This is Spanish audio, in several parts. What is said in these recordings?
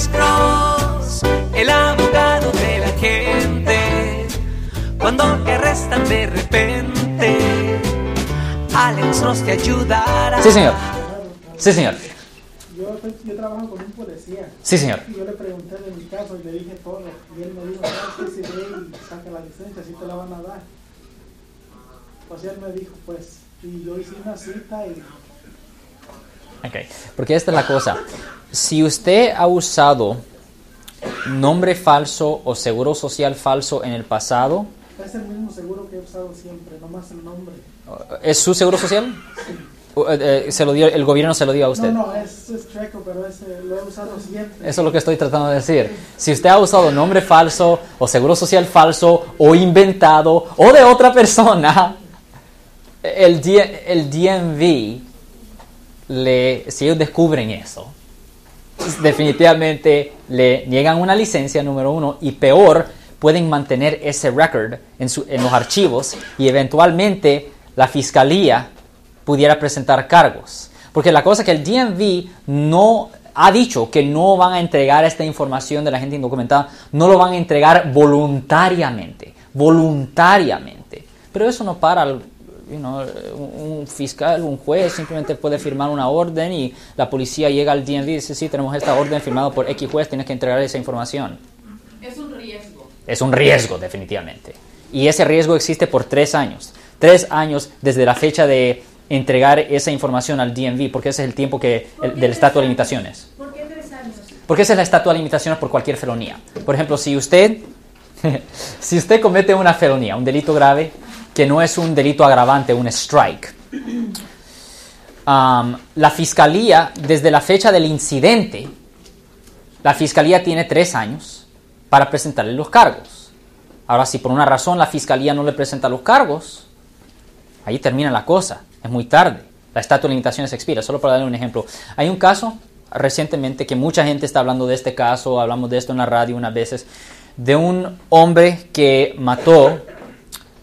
Alex Cross, el abogado de la gente. Cuando te arrestan de repente, Alex Cross te ayudará. Sí, señor. Sí, señor. Yo, yo trabajo con un policía. Sí, señor. Y yo le pregunté de mi caso y le dije todo. Y él me dijo, ¿sabes qué? Si ve y saca la licencia, si te la van a dar. Pues él me dijo, pues, y yo hice una cita y Ok, porque esta es la cosa. Si usted ha usado nombre falso o seguro social falso en el pasado, es el mismo seguro que he usado siempre, nomás el nombre. ¿es su seguro social? O, eh, eh, ¿Se lo dio, el gobierno se lo dio a usted? No, no, es, es Treco, pero ese lo he usado siempre. Eso es lo que estoy tratando de decir. Si usted ha usado nombre falso o seguro social falso o inventado o de otra persona, el, el DMV, le, si ellos descubren eso, definitivamente le niegan una licencia, número uno, y peor, pueden mantener ese record en, su- en los archivos y eventualmente la fiscalía pudiera presentar cargos. Porque la cosa es que el DMV no ha dicho que no van a entregar esta información de la gente indocumentada, no lo van a entregar voluntariamente, voluntariamente. Pero eso no para you know, un fiscal, un juez simplemente puede firmar una orden y la policía llega al DMV y dice, sí, tenemos esta orden firmada por X juez, tienes que entregar esa información. Es un riesgo. Es un riesgo, definitivamente. Y ese riesgo existe por tres años. Tres años desde la fecha de entregar esa información al DMV, porque ese es el tiempo que, el- del estatus de limitaciones. ¿Por qué tres años? Porque esa es la estatua de limitaciones por cualquier felonía. Por ejemplo, si usted, si usted comete una felonía, un delito grave, que no es un delito agravante, un strike, la fiscalía, desde la fecha del incidente, la fiscalía tiene tres años para presentarle los cargos. Ahora, si por una razón la fiscalía no le presenta los cargos, ahí termina la cosa. Es muy tarde. La estatua de limitaciones expira. Solo para darle un ejemplo. Hay un caso recientemente que mucha gente está hablando de este caso, hablamos de esto en la radio unas veces, de un hombre que mató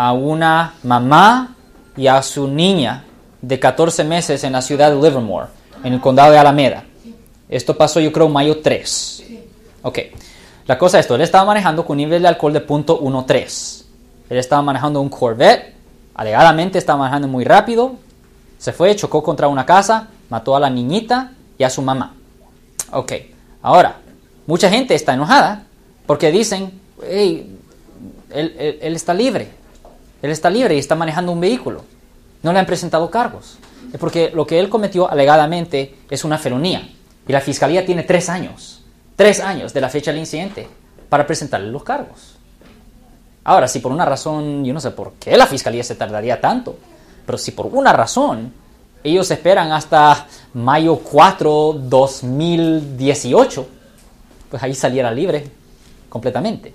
a una mamá y a su niña de 14 meses en la ciudad de Livermore, en el condado de Alameda. Esto pasó yo creo mayo 3. Ok. La cosa es esto, él estaba manejando con un nivel de alcohol de .13. Él estaba manejando un Corvette, alegadamente estaba manejando muy rápido, se fue, chocó contra una casa, mató a la niñita y a su mamá. Ok, ahora, mucha gente está enojada porque dicen, hey, él, está libre, él está libre y está manejando un vehículo. No le han presentado cargos. Es porque lo que él cometió alegadamente es una felonía. Y la fiscalía tiene tres años, tres años de la fecha del incidente para presentarle los cargos. Ahora, si por una razón, yo no sé por qué la fiscalía se tardaría tanto, pero si por una razón ellos esperan hasta mayo 4, 2018, pues ahí saliera libre completamente.